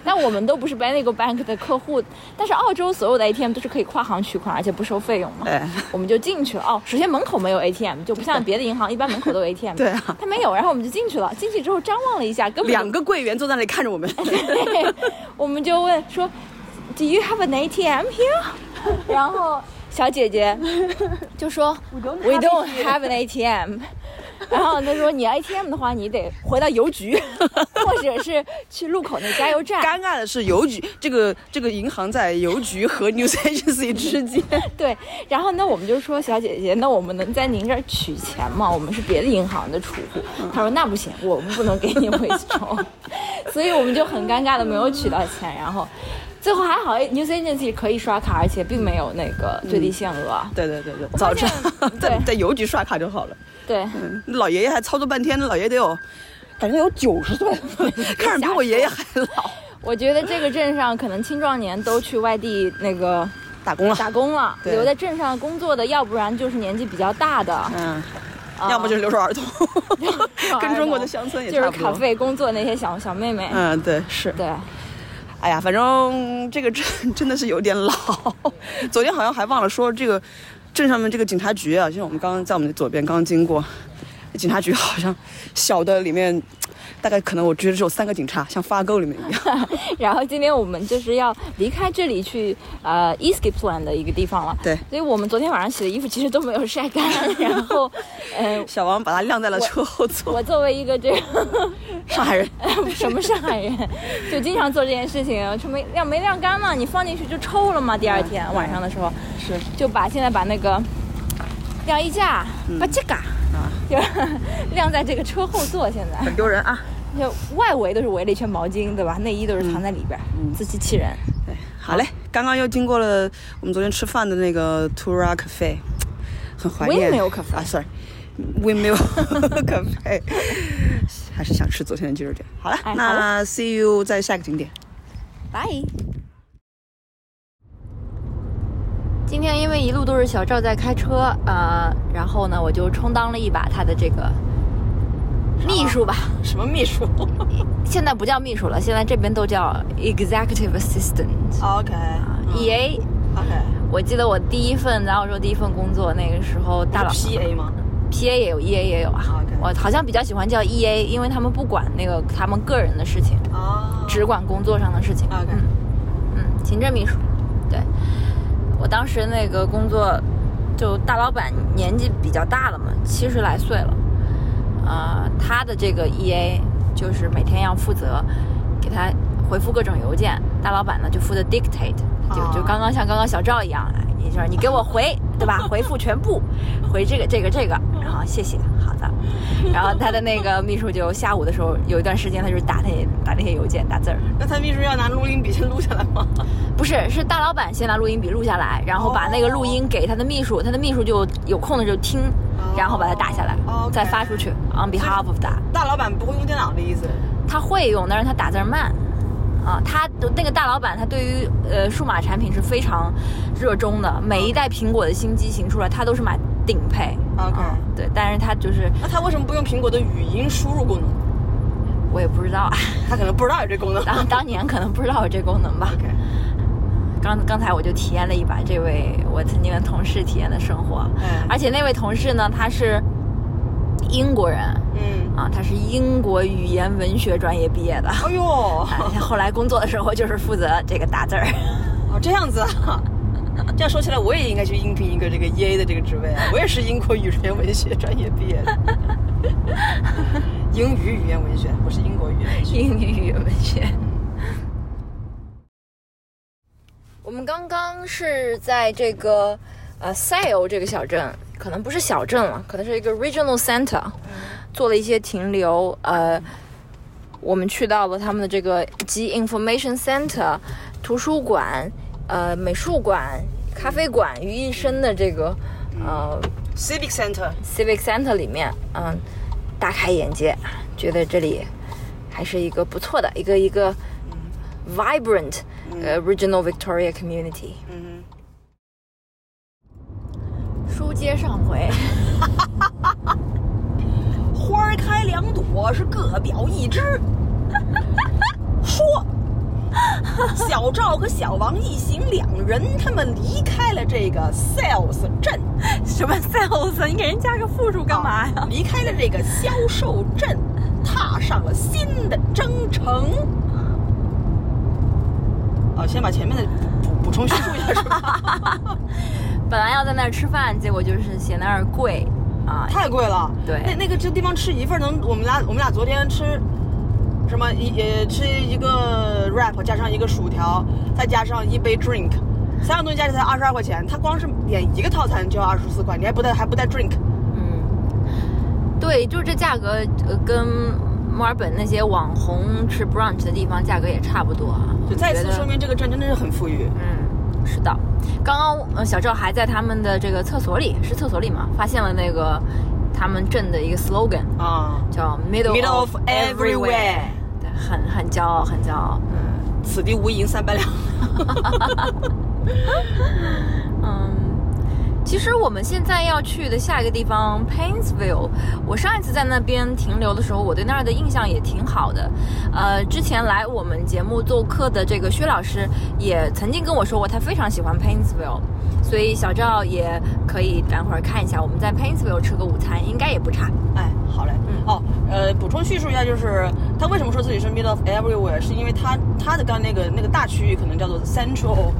B: 但我们都不是 Bendigo Bank 的客户，但是澳洲所有的 ATM 都是可以跨行取款，而且不收费用嘛。
A: 哎，
B: 我们就进去了。哦，首先门口没有 ATM，就不像别的银行，一般门口都有 ATM。
A: 对啊
B: 它没有，然后我们就进去了。进去之后张望了一下，根本
A: 两个柜员坐在那里看着我们。
B: 对，我们就问说，Do you have an ATM here？然后小姐姐就说 We don't have an ATM。然后他说你 ATM 的话，你得回到邮局，或者是去路口那加油站。
A: 尴尬的是，邮局这个这个银行在邮局和 news agency 之间。
B: 对，然后那，我们就说小姐姐，那我们能在您这儿取钱吗？我们是别的银行的储户。他说那不行，我们不能给你回收，所以我们就很尴尬的没有取到钱。然后最后还好，news agency 可以刷卡，而且并没有那个最低限额。
A: 对对对对，早知道 在在邮局刷卡就好了。
B: 对，
A: 嗯，老爷爷还操作半天，老爷爷得有，感觉有九十岁了，看着比我爷爷还老。
B: 我觉得这个镇上可能青壮年都去外地那个
A: 打工了，
B: 打工了，
A: 对
B: 留在镇上工作的，要不然就是年纪比较大的，
A: 嗯，
B: 啊
A: 要么就是留守儿童，跟中国的乡村也
B: 就是
A: 差不多。
B: 卡费工作那些小小妹妹。
A: 嗯，对，是。
B: 对，
A: 哎呀，反正这个镇 真的是有点老。昨天好像还忘了说，这个镇上面这个警察局啊，就像我们刚刚在我们的左边刚经过，警察局好像小的里面，大概可能我觉得只有三个警察，像发沟里面一样。
B: 然后今天我们就是要离开这里去呃 Eastgippsland 的一个地方了。
A: 对
B: 所以我们昨天晚上洗的衣服其实都没有晒干。然后，嗯、
A: 小王把它晾在了车后座。
B: 我作为一个这个
A: 上海人，
B: 什么上海人，就经常做这件事情，就没晾没晾干嘛，你放进去就臭了嘛。第二天晚上的时候，
A: 是
B: 就把现在把那个晾衣架，把这个
A: 啊，
B: 就晾在这个车后座，现在
A: 很丢人啊。
B: 就外围都是围了一圈毛巾，对吧？内衣都是藏在里边，嗯自欺欺人。
A: 对，好嘞，刚刚又经过了我们昨天吃饭的那个 Tura Cafe，很怀念。
B: Windmill Cafe
A: 啊，sorry，Windmill Cafe，还是想吃昨天的鸡肉卷。好了，那 see you 在下个景点。
B: 拜。今天因为一路都是小赵在开车，呃，然后呢，我就充当了一把他的这个秘书吧。
A: 什么秘书
B: 现在不叫秘书了，现在这边都叫 executive assistant。
A: ？OK EA，OK，
B: 我记得我第一份在澳洲第一份工作，那个时候大佬
A: PA 吗
B: ？PA 也有，EA 也有啊。
A: OK
B: 我好像比较喜欢叫 EA，因为他们不管那个他们个人的事情，
A: 啊
B: 只管工作上的事情。
A: OK
B: 嗯嗯，行政秘书。对，我当时那个工作，就大老板年纪比较大了嘛，七十来岁了。呃，他的这个 EA 就是每天要负责给他回复各种邮件，大老板呢就负责 dictate，就
A: 哦
B: 就刚刚像刚刚小赵一样，哎你说你给我回，对吧？回复全部，回这个这个这个，然后谢谢，然后他的那个秘书就下午的时候有一段时间，他就是打那些打那些邮件，打字儿。
A: 那他秘书要拿录音笔先录下来吗？
B: 不是，是大老板先拿录音笔录下来，然后把那个录音给他的秘书，他的秘书就有空的就听，然后把它打下来，再发出去。On behalf of 他，
A: 大老板不会用电脑的意思。
B: 他会用，但是他打字慢。啊，他那个大老板，他对于呃数码产品是非常热衷的，每一代苹果的新机型出来，他都是买顶配。
A: OK
B: 嗯对，但是他就是
A: 那他为什么不用苹果的语音输入功能？
B: 我也不知道啊，
A: 他可能不知道有这功能。
B: 当当年可能不知道有这功能吧。
A: OK，
B: 刚刚才我就体验了一把这位我曾经的同事体验的生活，
A: 嗯
B: 而且那位同事呢，他是英国人
A: 嗯，
B: 啊，他是英国语言文学专业毕业的。
A: 哎呦，
B: 哎后来工作的时候就是负责这个打字儿。
A: 哦这样子啊。这样说起来，我也应该去应聘一个这个 EA 的这个职位啊！我也是英国语言文学专业毕业的，英语语言文学不是英国语言文学。
B: 英语语言文学。我们刚刚是在这个呃 Sale 这个小镇，可能不是小镇了，可能是一个 regional center，、做了一些停留。呃，我们去到了他们的这个集 information center、图书馆、呃美术馆、咖啡馆于一身的这个呃
A: Civic
B: Center，Civic Center 里面，嗯，大开眼界，觉得这里还是一个不错的一个一个 vibrant 呃 regional Victoria community。
A: 嗯，
B: 书接上回，
A: 花开两朵，是各表一枝。说，小赵和小王一行两人，他们离开了这个 Sales 镇，
B: 什么 sales？你给人加个复数干嘛呀？
A: 离开了这个销售镇，踏上了新的征程。哦，先把前面的补补补充叙述一下，是吧？
B: 本来要在那儿吃饭，结果就是嫌那儿贵啊。
A: 太贵了。
B: 对
A: 那那个这地方吃一份能，我们俩我们俩昨天吃什么一呃吃一个 wrap 加上一个薯条，再加上一杯 drink，三样东西加起来才二十二块钱。他光是点一个套餐就要二十四块，你还不带还不带 drink。
B: 嗯，对，就是这价格，呃，跟墨尔本那些网红吃 brunch 的地方价格也差不多啊。
A: 就再次说明这个镇真的是很富裕。
B: 嗯，是的。刚刚呃小赵还在他们的这个厕所里，是厕所里嘛，发现了那个他们镇的一个 slogan，
A: 啊，
B: 叫 Middle,
A: Middle of
B: 对，很很骄傲，很骄傲。嗯
A: 此地无银三百两。
B: 嗯。其实我们现在要去的下一个地方 Painesville，我上一次在那边停留的时候，我对那儿的印象也挺好的。呃，之前来我们节目做客的这个薛老师也曾经跟我说过，他非常喜欢 Painesville，所以小赵也可以等会儿看一下，我们在 Painesville 吃个午餐，应该也不差。
A: 哎，好嘞。
B: 嗯
A: 哦，呃，补充叙述一下，就是他为什么说自己是 middle of everywhere，是因为他他的刚那个那个大区域可能叫做 Central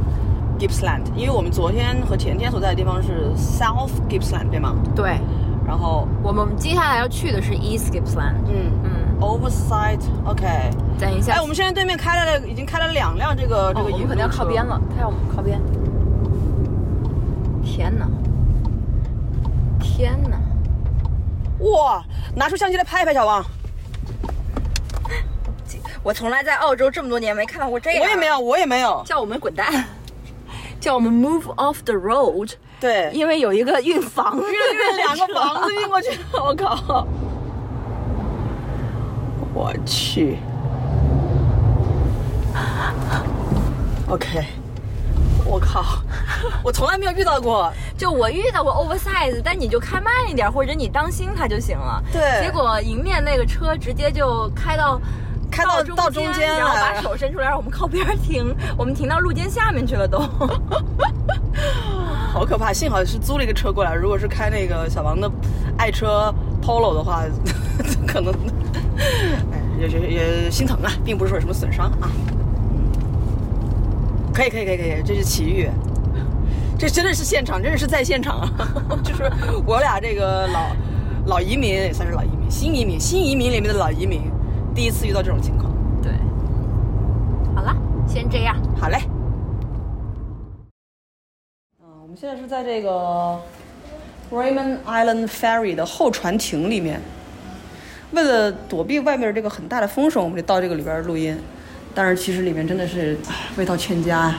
A: Gippsland，因为我们昨天和前天所在的地方是 South Gippsland，对吗？
B: 对，
A: 然后，
B: 我们接下来要去的是 East Gippsland。
A: 嗯
B: 嗯
A: ，，Oversight，OK。
B: 等一下，
A: 哎，我们现在对面开了已经开了两辆这个这
B: 哦，
A: 个
B: 我们可能要靠边。了，他要我们靠边。天哪！天哪！
A: 哇，拿出相机来拍一拍，小王。
B: 我从来在澳洲这么多年没看到过这样。
A: 我也没有，，我也没有。
B: 叫我们滚蛋，叫我们 move off the road，
A: 对，
B: 因为有一个运房，
A: 运运两个房子运过去，我靠！我去。OK，我靠，我从来没有遇到过。
B: 就我遇到过 oversize，但你就开慢一点，或者你当心它就行了。
A: 对
B: 结果迎面那个车直接就开到。
A: 开到
B: 中
A: 到中间
B: 然后把手伸出来，让我们靠边儿停。我们停到路肩下面去了都。
A: 好可怕！幸好是租了一个车过来，如果是开那个小王的爱车 Polo 的话，可能哎也也也心疼啊，并不是说有什么损伤啊。嗯，可以可以可以可以，这是奇遇，这真的是现场，真的是在现场啊！就是我俩这个老老移民也算是老移民，新移民新移民里面的老移民，第一次遇到这种情况。
B: 对，好了，先这样。
A: 好嘞。嗯，我们现在是在这个 Raymond Island Ferry 的候船亭里面。为了躲避外面这个很大的风声，我们就到这个里边录音。但是其实里面真的是味道欠佳呀。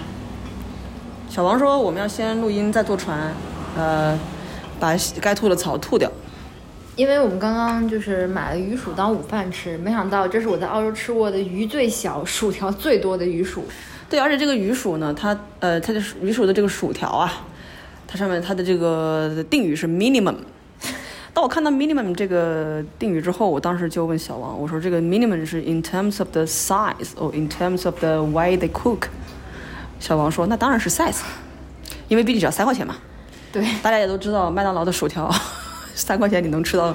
A: 小王说我们要先录音再坐船，呃，把该吐的草吐掉。
B: 因为我们刚刚就是买了鱼薯当午饭吃，没想到这是我在澳洲吃过的鱼最小、薯条最多的鱼薯。
A: 对，而且这个鱼薯呢，它呃，它的鱼薯的这个薯条啊，它上面它的这个定语是 minimum。当我看到 minimum 这个定语之后，我当时就问小王，我说这个 minimum 是 in terms of the size or in terms of the way they cook。小王说：“那当然是 size，因为毕竟只要三块钱嘛。
B: 对，
A: 大家也都知道，麦当劳的薯条 三块钱你能吃到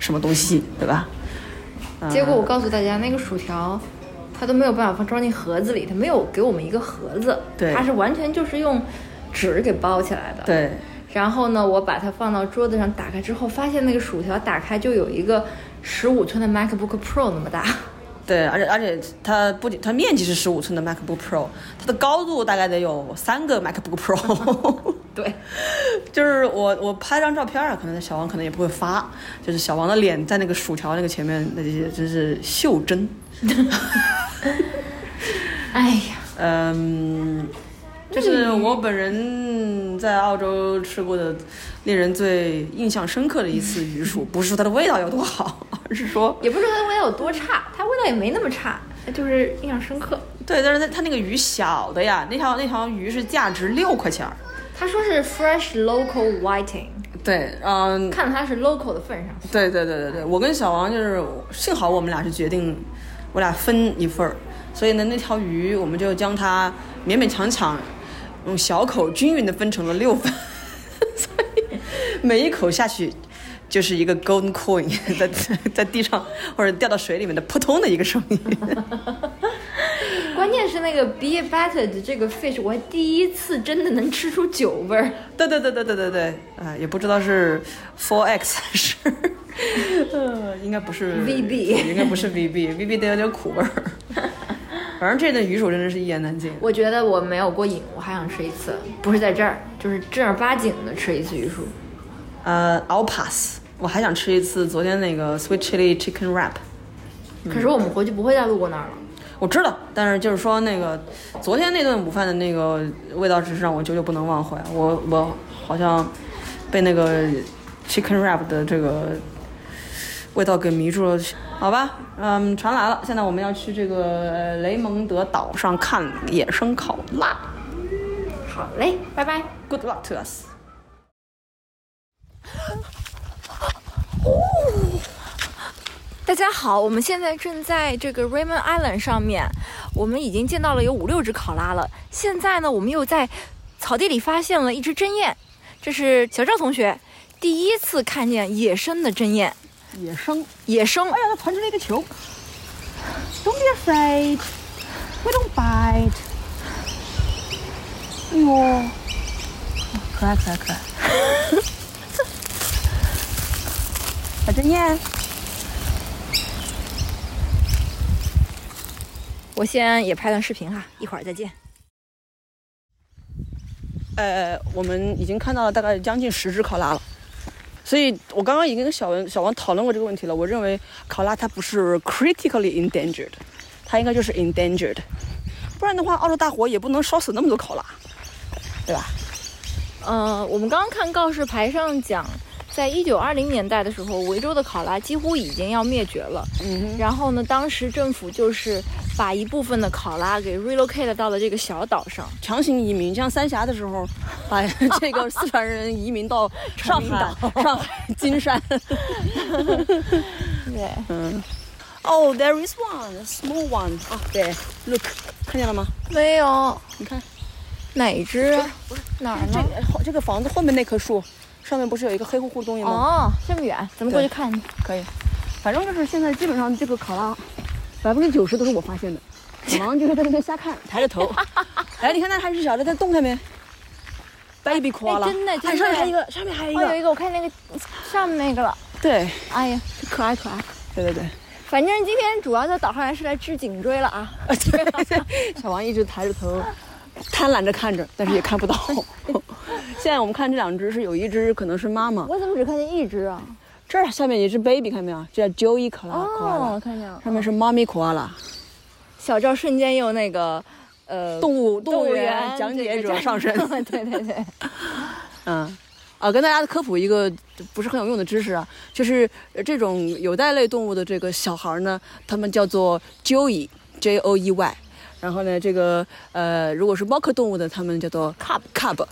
A: 什么东西，对吧？嗯
B: 结果我告诉大家，那个薯条，它都没有办法放装进盒子里，它没有给我们一个盒子，
A: 对
B: 它是完全就是用纸给包起来的。。
A: 对，
B: 然后呢，我把它放到桌子上，打开之后，发现那个薯条打开就有一个十五寸的 MacBook Pro 那么大。
A: 对，而且而且它不仅它面积是十五寸的 MacBook Pro，它的高度大概得有三个 MacBook Pro。
B: 对，
A: 就是我我拍张照片啊，可能小王可能也不会发，就是小王的脸在那个薯条那个前面，那些真是袖珍。
B: 哎呀，
A: 嗯，这是我本人在澳洲吃过的令人最印象深刻的一次鱼薯，不是说它的味道有多好，而是说，
B: 也不是说它的味道有多差，它味道也没那么差，就是印象深刻。
A: 对，但是它它那个鱼小的呀，那条那条鱼是价值六块钱儿。
B: 他说是 fresh local whiting，
A: 对，嗯，
B: 看它是 local 的份上。
A: 对对对对对，我跟小王就是幸好我们俩是决定，我俩分一份儿，所以呢那条鱼我们就将它勉勉强强用小口均匀的分成了六份，所以每一口下去就是一个 golden coin 在在地上或者掉到水里面的扑通的一个声音。
B: 关键是那个 be battered 这个 fish，我还第一次真的能吃出酒味儿。
A: 对对对对对对对，啊、也不知道是 four x 还是，呃，应该不是
B: VB
A: 应该不是 VB，VB 得有点苦味儿。反正这顿鱼薯真的是一言难尽。
B: 我觉得我没有过瘾，我还想吃一次，不是在这儿，就是正儿八经的吃一次鱼薯。
A: 呃，I'll pass。我还想吃一次昨天那个 sweet chili chicken wrap。
B: 可是我们回去不会再路过那儿了。
A: 我知道，但是就是说那个昨天那顿午饭的那个味道，只是让我久久不能忘怀。我我好像被那个 chicken wrap 的这个味道给迷住了。好吧，嗯，船来了，现在我们要去这个雷蒙德岛上看野生考拉。
B: 好嘞，拜拜。
A: Good luck to us。
B: 大家好，我们现在正在这个 Raymond Island 上面，我们已经见到了有五六只考拉了。现在呢，我们又在草地里发现了一只针鼹，这是小赵同学第一次看见野生的针鼹，
A: 野生。
B: 野生。
A: 哎呀，它团成了一个球。Don't be afraid. We don't bite. 哎呦，可爱可爱可爱。小 针鼹。
B: 我先也拍段视频哈，一会儿再见。
A: 呃，我们已经看到了大概将近十只考拉了，所以我刚刚已经跟小文、小王讨论过这个问题了。我认为考拉它不是 critically endangered，它应该就是 endangered，不然的话，澳洲大火也不能烧死那么多考拉，对吧？
B: 呃，我们刚刚看告示牌上讲，在一九二零年代的时候，维州的考拉几乎已经要灭绝了。
A: 嗯，
B: 然后呢，当时政府就是把一部分的考拉给 relocate 到了这个小岛上。
A: 强行移民，像三峡的时候，把这个四川人移民到 上海、上海金山。
B: 对，
A: 嗯，Oh, there is one, small one. 啊，对，Look，看见了吗？
B: 没有
A: 你看。
B: 哪只？哪儿
A: 这
B: 呢？
A: 个这个房子后面那棵树，上面不是有一个黑乎乎的东西吗？
B: 哦，这么远，咱们过去看看。
A: 可以，反正就是现在基本上这个考拉，百分之九十都是我发现的。小王就是在那边瞎看，抬着头。哎，你看那还是小的在洞下面，baby 夸了，
B: 哎真的真的
A: 哎上面还有一个，上面还有一个，
B: 一个，我看那个上面那个了。
A: 对，
B: 哎呀，可爱可爱。
A: 对对对，
B: 反正今天主要的导航员是来治颈椎了啊。
A: 小王一直抬着头，贪婪着看着，但是也看不到。现在我们看这两只是有一只可能是妈妈，
B: 我怎么只看见一只啊？
A: 这儿下面也是 baby，看到没有？这叫 Joey 考拉，考
B: 哦，看见了。
A: 上面是妈咪考拉。
B: 小赵瞬间又那个呃
A: 动物
B: 动物
A: 园
B: 园
A: 讲解者上身。
B: 对 对对，
A: 嗯，啊，跟大家科普一个不是很有用的知识啊，就是呃这种有袋类动物的这个小孩呢，他们叫做 Joey，J O E Y。然后呢，这个呃，如果是猫科动物的，他们叫做 cub cub。